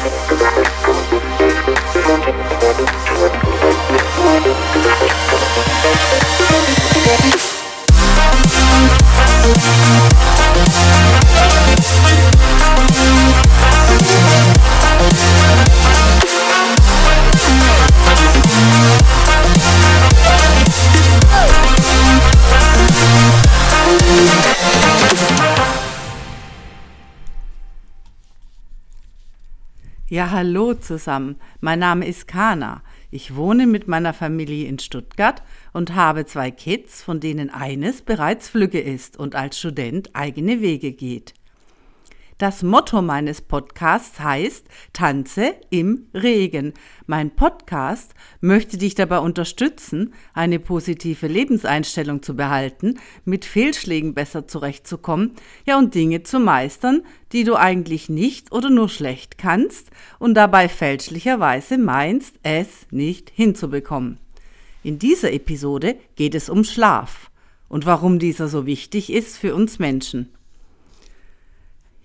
Gracias. Ja, hallo zusammen. Mein Name ist Kana. Ich wohne mit meiner Familie in Stuttgart und habe zwei Kids, von denen eines bereits flügge ist und als Student eigene Wege geht. Das Motto meines Podcasts heißt Tanze im Regen. Mein Podcast möchte dich dabei unterstützen, eine positive Lebenseinstellung zu behalten, mit Fehlschlägen besser zurechtzukommen, ja und Dinge zu meistern, die du eigentlich nicht oder nur schlecht kannst und dabei fälschlicherweise meinst, es nicht hinzubekommen. In dieser Episode geht es um Schlaf und warum dieser so wichtig ist für uns Menschen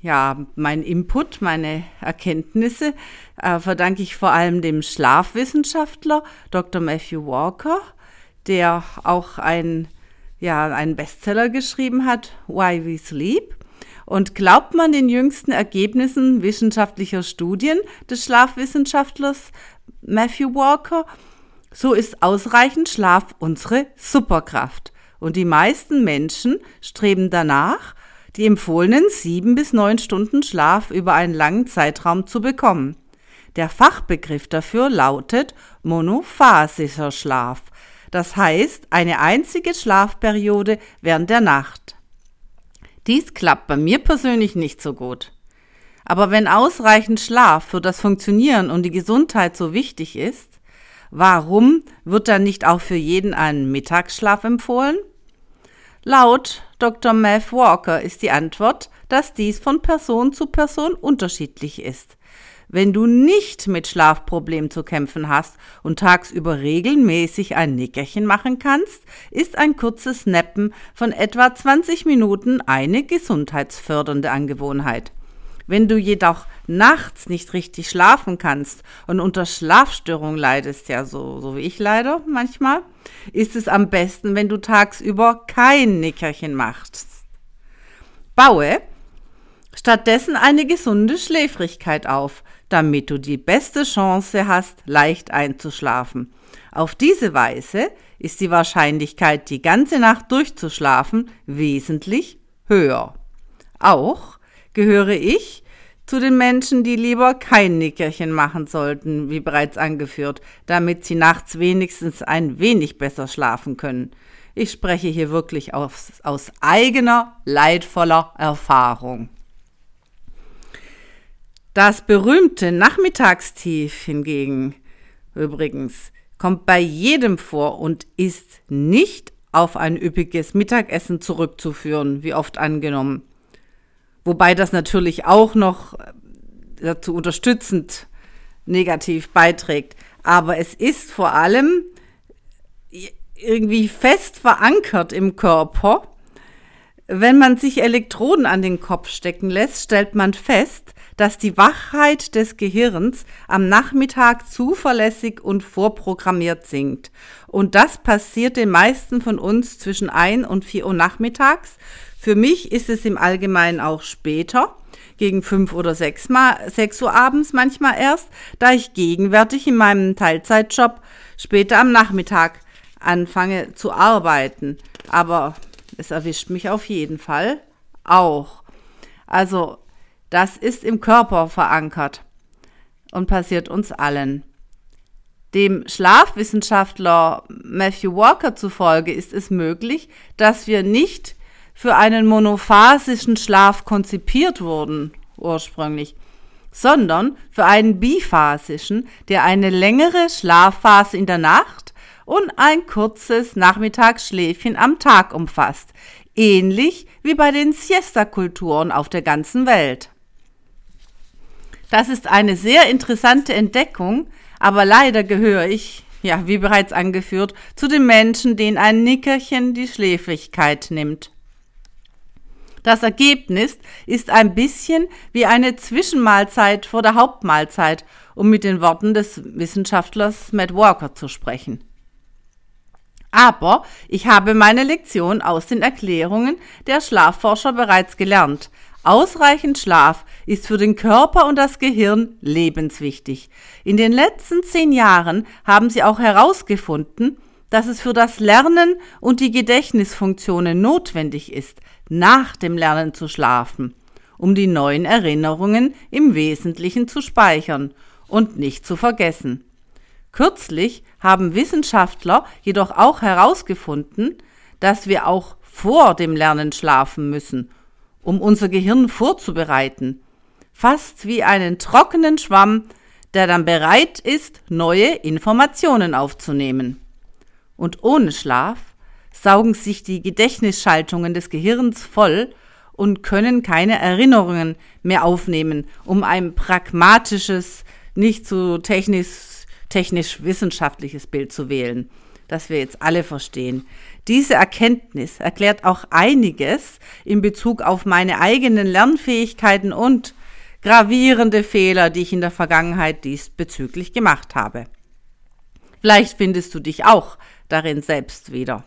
ja, mein Input, meine Erkenntnisse äh, verdanke ich vor allem dem Schlafwissenschaftler Dr. Matthew Walker, der auch ein, ja, einen Bestseller geschrieben hat, Why We Sleep. Und glaubt man den jüngsten Ergebnissen wissenschaftlicher Studien des Schlafwissenschaftlers Matthew Walker, so ist ausreichend Schlaf unsere Superkraft. Und die meisten Menschen streben danach, die empfohlenen sieben bis neun Stunden Schlaf über einen langen Zeitraum zu bekommen. Der Fachbegriff dafür lautet monophasischer Schlaf, das heißt eine einzige Schlafperiode während der Nacht. Dies klappt bei mir persönlich nicht so gut. Aber wenn ausreichend Schlaf für das Funktionieren und die Gesundheit so wichtig ist, warum wird dann nicht auch für jeden ein Mittagsschlaf empfohlen? Laut Dr. Math Walker ist die Antwort, dass dies von Person zu Person unterschiedlich ist. Wenn du nicht mit Schlafproblemen zu kämpfen hast und tagsüber regelmäßig ein Nickerchen machen kannst, ist ein kurzes Nappen von etwa 20 Minuten eine gesundheitsfördernde Angewohnheit. Wenn du jedoch nachts nicht richtig schlafen kannst und unter Schlafstörung leidest, ja so, so wie ich leider manchmal, ist es am besten, wenn du tagsüber kein Nickerchen machst. Baue stattdessen eine gesunde Schläfrigkeit auf, damit du die beste Chance hast, leicht einzuschlafen. Auf diese Weise ist die Wahrscheinlichkeit, die ganze Nacht durchzuschlafen, wesentlich höher. Auch gehöre ich zu den Menschen, die lieber kein Nickerchen machen sollten, wie bereits angeführt, damit sie nachts wenigstens ein wenig besser schlafen können. Ich spreche hier wirklich aus, aus eigener, leidvoller Erfahrung. Das berühmte Nachmittagstief hingegen, übrigens, kommt bei jedem vor und ist nicht auf ein üppiges Mittagessen zurückzuführen, wie oft angenommen. Wobei das natürlich auch noch äh, dazu unterstützend negativ beiträgt. Aber es ist vor allem irgendwie fest verankert im Körper. Wenn man sich Elektroden an den Kopf stecken lässt, stellt man fest, dass die Wachheit des Gehirns am Nachmittag zuverlässig und vorprogrammiert sinkt. Und das passiert den meisten von uns zwischen 1 und 4 Uhr nachmittags für mich ist es im Allgemeinen auch später, gegen fünf oder sechs, Mal, sechs Uhr abends manchmal erst, da ich gegenwärtig in meinem Teilzeitjob später am Nachmittag anfange zu arbeiten. Aber es erwischt mich auf jeden Fall auch. Also, das ist im Körper verankert und passiert uns allen. Dem Schlafwissenschaftler Matthew Walker zufolge ist es möglich, dass wir nicht für einen monophasischen Schlaf konzipiert wurden ursprünglich, sondern für einen biphasischen, der eine längere Schlafphase in der Nacht und ein kurzes Nachmittagsschläfchen am Tag umfasst, ähnlich wie bei den Siesta-Kulturen auf der ganzen Welt. Das ist eine sehr interessante Entdeckung, aber leider gehöre ich, ja, wie bereits angeführt, zu den Menschen, denen ein Nickerchen die Schläfrigkeit nimmt. Das Ergebnis ist ein bisschen wie eine Zwischenmahlzeit vor der Hauptmahlzeit, um mit den Worten des Wissenschaftlers Matt Walker zu sprechen. Aber ich habe meine Lektion aus den Erklärungen der Schlafforscher bereits gelernt. Ausreichend Schlaf ist für den Körper und das Gehirn lebenswichtig. In den letzten zehn Jahren haben sie auch herausgefunden, dass es für das Lernen und die Gedächtnisfunktionen notwendig ist, nach dem Lernen zu schlafen, um die neuen Erinnerungen im Wesentlichen zu speichern und nicht zu vergessen. Kürzlich haben Wissenschaftler jedoch auch herausgefunden, dass wir auch vor dem Lernen schlafen müssen, um unser Gehirn vorzubereiten, fast wie einen trockenen Schwamm, der dann bereit ist, neue Informationen aufzunehmen. Und ohne Schlaf saugen sich die Gedächtnisschaltungen des Gehirns voll und können keine Erinnerungen mehr aufnehmen, um ein pragmatisches, nicht zu technisch technisch-wissenschaftliches Bild zu wählen, das wir jetzt alle verstehen. Diese Erkenntnis erklärt auch einiges in Bezug auf meine eigenen Lernfähigkeiten und gravierende Fehler, die ich in der Vergangenheit diesbezüglich gemacht habe. Vielleicht findest du dich auch darin selbst wieder.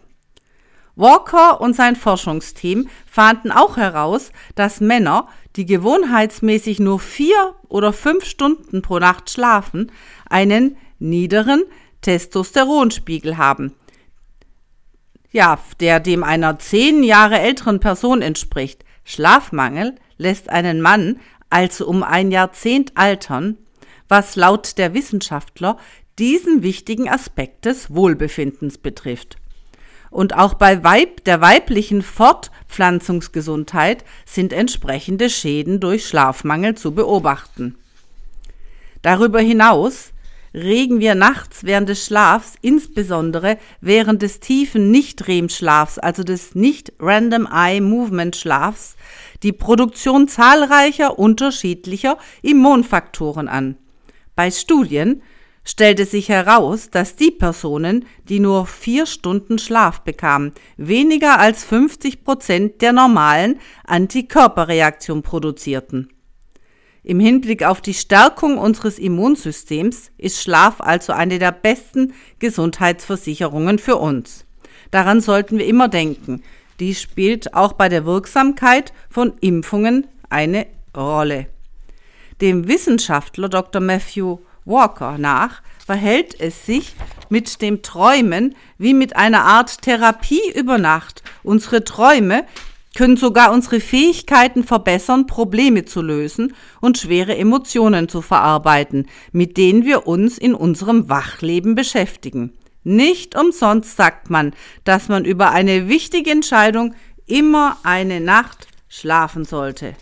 Walker und sein Forschungsteam fanden auch heraus, dass Männer, die gewohnheitsmäßig nur vier oder fünf Stunden pro Nacht schlafen, einen niederen Testosteronspiegel haben. Ja, der dem einer zehn Jahre älteren Person entspricht. Schlafmangel lässt einen Mann also um ein Jahrzehnt altern, was laut der Wissenschaftler diesen wichtigen Aspekt des Wohlbefindens betrifft. Und auch bei Weib, der weiblichen Fortpflanzungsgesundheit sind entsprechende Schäden durch Schlafmangel zu beobachten. Darüber hinaus regen wir nachts während des Schlafs, insbesondere während des tiefen Nicht-REM-Schlafs, also des Nicht-Random Eye Movement Schlafs, die Produktion zahlreicher unterschiedlicher Immunfaktoren an. Bei Studien stellte sich heraus, dass die Personen, die nur vier Stunden Schlaf bekamen, weniger als 50 Prozent der normalen Antikörperreaktion produzierten. Im Hinblick auf die Stärkung unseres Immunsystems ist Schlaf also eine der besten Gesundheitsversicherungen für uns. Daran sollten wir immer denken. Dies spielt auch bei der Wirksamkeit von Impfungen eine Rolle. Dem Wissenschaftler Dr. Matthew Walker nach verhält es sich mit dem Träumen wie mit einer Art Therapie über Nacht. Unsere Träume können sogar unsere Fähigkeiten verbessern, Probleme zu lösen und schwere Emotionen zu verarbeiten, mit denen wir uns in unserem Wachleben beschäftigen. Nicht umsonst sagt man, dass man über eine wichtige Entscheidung immer eine Nacht schlafen sollte.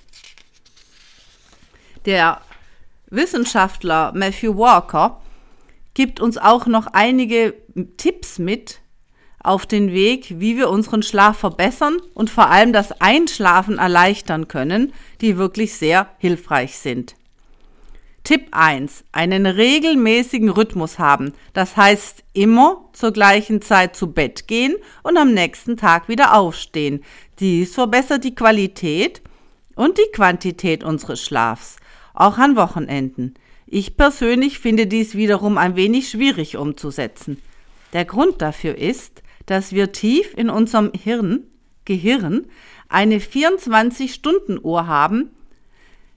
Der Wissenschaftler Matthew Walker gibt uns auch noch einige Tipps mit, auf den Weg, wie wir unseren Schlaf verbessern und vor allem das Einschlafen erleichtern können, die wirklich sehr hilfreich sind. Tipp 1. Einen regelmäßigen Rhythmus haben. Das heißt immer zur gleichen Zeit zu Bett gehen und am nächsten Tag wieder aufstehen. Dies verbessert die Qualität und die Quantität unseres Schlafs, auch an Wochenenden. Ich persönlich finde dies wiederum ein wenig schwierig umzusetzen. Der Grund dafür ist, dass wir tief in unserem Hirn, Gehirn eine 24-Stunden-Uhr haben,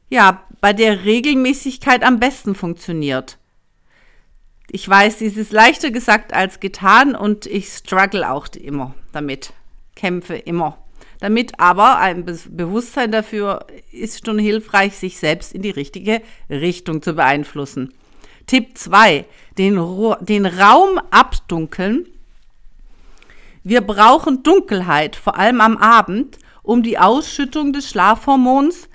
ja, bei der Regelmäßigkeit am besten funktioniert. Ich weiß, dies ist leichter gesagt als getan und ich struggle auch immer damit, kämpfe immer damit, aber ein Be Bewusstsein dafür ist schon hilfreich, sich selbst in die richtige Richtung zu beeinflussen. Tipp 2, den, den Raum abdunkeln wir brauchen Dunkelheit, vor allem am Abend, um die Ausschüttung des Schlafhormons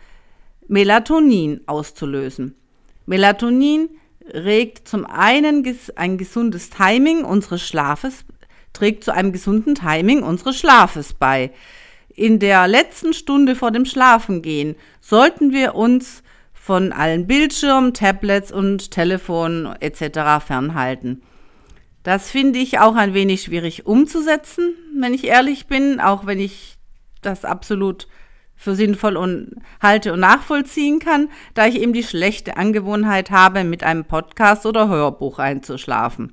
Melatonin auszulösen. Melatonin regt zum einen ein gesundes Timing unseres Schlafes, trägt zu einem gesunden Timing unseres Schlafes bei. In der letzten Stunde vor dem Schlafengehen sollten wir uns von allen Bildschirmen, Tablets und Telefonen etc. fernhalten. Das finde ich auch ein wenig schwierig umzusetzen, wenn ich ehrlich bin, auch wenn ich das absolut für sinnvoll und halte und nachvollziehen kann, da ich eben die schlechte Angewohnheit habe, mit einem Podcast oder Hörbuch einzuschlafen.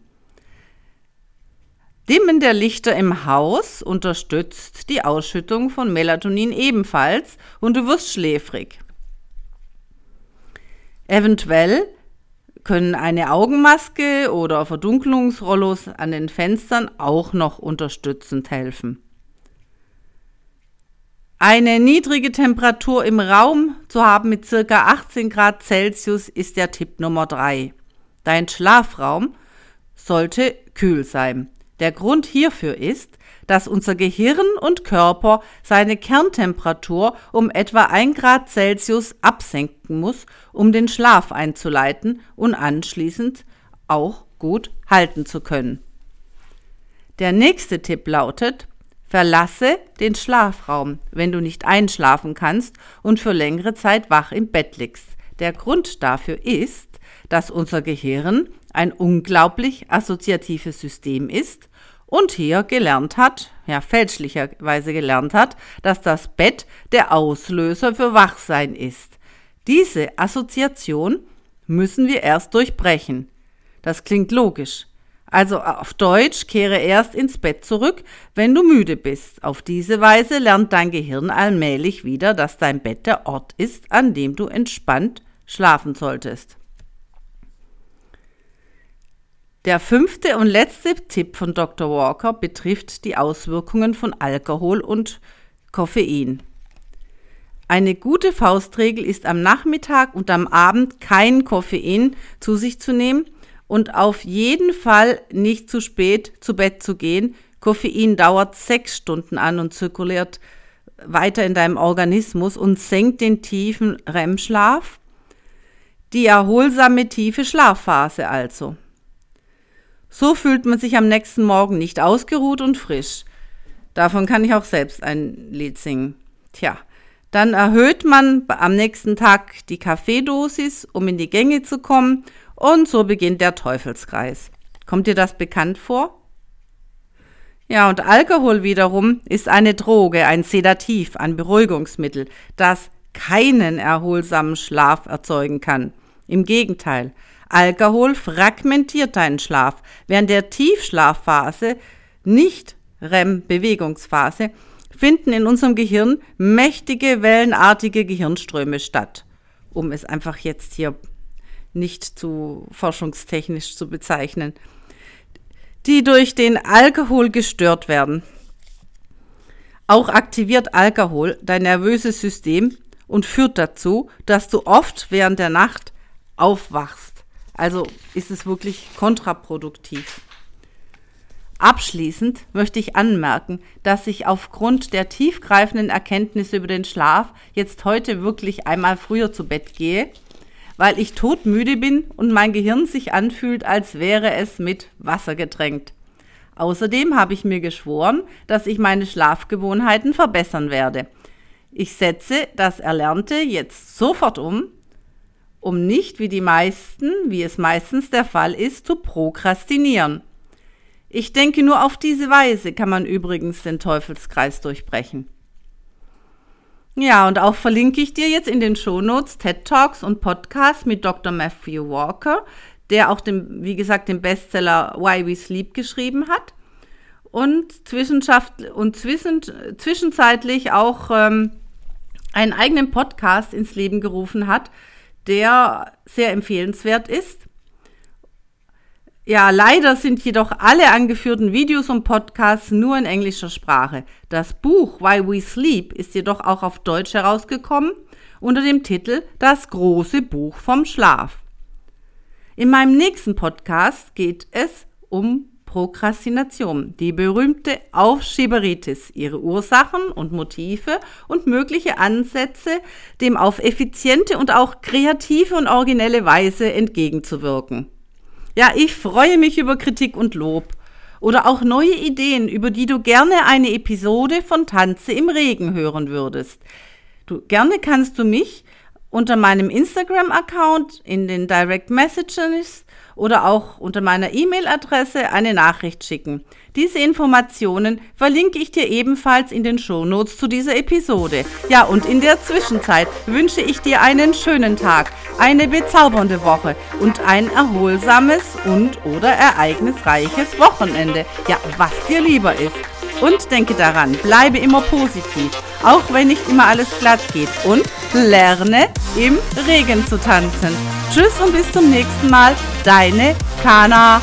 Dimmen der Lichter im Haus unterstützt die Ausschüttung von Melatonin ebenfalls und du wirst schläfrig. Eventuell können eine Augenmaske oder Verdunklungsrollos an den Fenstern auch noch unterstützend helfen. Eine niedrige Temperatur im Raum zu haben mit circa 18 Grad Celsius ist der Tipp Nummer 3. Dein Schlafraum sollte kühl sein. Der Grund hierfür ist, dass unser Gehirn und Körper seine Kerntemperatur um etwa 1 Grad Celsius absenken muss, um den Schlaf einzuleiten und anschließend auch gut halten zu können. Der nächste Tipp lautet, verlasse den Schlafraum, wenn du nicht einschlafen kannst und für längere Zeit wach im Bett liegst. Der Grund dafür ist, dass unser Gehirn ein unglaublich assoziatives System ist und hier gelernt hat, ja fälschlicherweise gelernt hat, dass das Bett der Auslöser für Wachsein ist. Diese Assoziation müssen wir erst durchbrechen. Das klingt logisch. Also auf Deutsch kehre erst ins Bett zurück, wenn du müde bist. Auf diese Weise lernt dein Gehirn allmählich wieder, dass dein Bett der Ort ist, an dem du entspannt schlafen solltest. Der fünfte und letzte Tipp von Dr. Walker betrifft die Auswirkungen von Alkohol und Koffein. Eine gute Faustregel ist am Nachmittag und am Abend kein Koffein zu sich zu nehmen und auf jeden Fall nicht zu spät zu Bett zu gehen. Koffein dauert sechs Stunden an und zirkuliert weiter in deinem Organismus und senkt den tiefen REM-Schlaf, die erholsame tiefe Schlafphase also. So fühlt man sich am nächsten Morgen nicht ausgeruht und frisch. Davon kann ich auch selbst ein Lied singen. Tja, dann erhöht man am nächsten Tag die Kaffeedosis, um in die Gänge zu kommen, und so beginnt der Teufelskreis. Kommt dir das bekannt vor? Ja, und Alkohol wiederum ist eine Droge, ein Sedativ, ein Beruhigungsmittel, das keinen erholsamen Schlaf erzeugen kann. Im Gegenteil, Alkohol fragmentiert deinen Schlaf. Während der Tiefschlafphase, nicht REM-Bewegungsphase, finden in unserem Gehirn mächtige wellenartige Gehirnströme statt. Um es einfach jetzt hier nicht zu forschungstechnisch zu bezeichnen, die durch den Alkohol gestört werden. Auch aktiviert Alkohol dein nervöses System und führt dazu, dass du oft während der Nacht aufwachst. Also ist es wirklich kontraproduktiv. Abschließend möchte ich anmerken, dass ich aufgrund der tiefgreifenden Erkenntnisse über den Schlaf jetzt heute wirklich einmal früher zu Bett gehe, weil ich todmüde bin und mein Gehirn sich anfühlt, als wäre es mit Wasser getränkt. Außerdem habe ich mir geschworen, dass ich meine Schlafgewohnheiten verbessern werde. Ich setze das Erlernte jetzt sofort um um nicht wie die meisten, wie es meistens der Fall ist, zu prokrastinieren. Ich denke, nur auf diese Weise kann man übrigens den Teufelskreis durchbrechen. Ja, und auch verlinke ich dir jetzt in den Shownotes TED Talks und Podcasts mit Dr. Matthew Walker, der auch den, wie gesagt, den Bestseller Why We Sleep geschrieben hat und, und zwischen, zwischenzeitlich auch ähm, einen eigenen Podcast ins Leben gerufen hat, der sehr empfehlenswert ist. Ja, leider sind jedoch alle angeführten Videos und Podcasts nur in englischer Sprache. Das Buch Why We Sleep ist jedoch auch auf Deutsch herausgekommen unter dem Titel Das große Buch vom Schlaf. In meinem nächsten Podcast geht es um Prokrastination, die berühmte Aufschieberitis, ihre Ursachen und Motive und mögliche Ansätze, dem auf effiziente und auch kreative und originelle Weise entgegenzuwirken. Ja, ich freue mich über Kritik und Lob oder auch neue Ideen, über die du gerne eine Episode von Tanze im Regen hören würdest. Du, gerne kannst du mich unter meinem Instagram-Account, in den Direct Messages oder auch unter meiner E-Mail-Adresse eine Nachricht schicken. Diese Informationen verlinke ich dir ebenfalls in den Shownotes zu dieser Episode. Ja, und in der Zwischenzeit wünsche ich dir einen schönen Tag, eine bezaubernde Woche und ein erholsames und oder ereignisreiches Wochenende. Ja, was dir lieber ist. Und denke daran, bleibe immer positiv, auch wenn nicht immer alles glatt geht. Und lerne im Regen zu tanzen. Tschüss und bis zum nächsten Mal, deine Kana.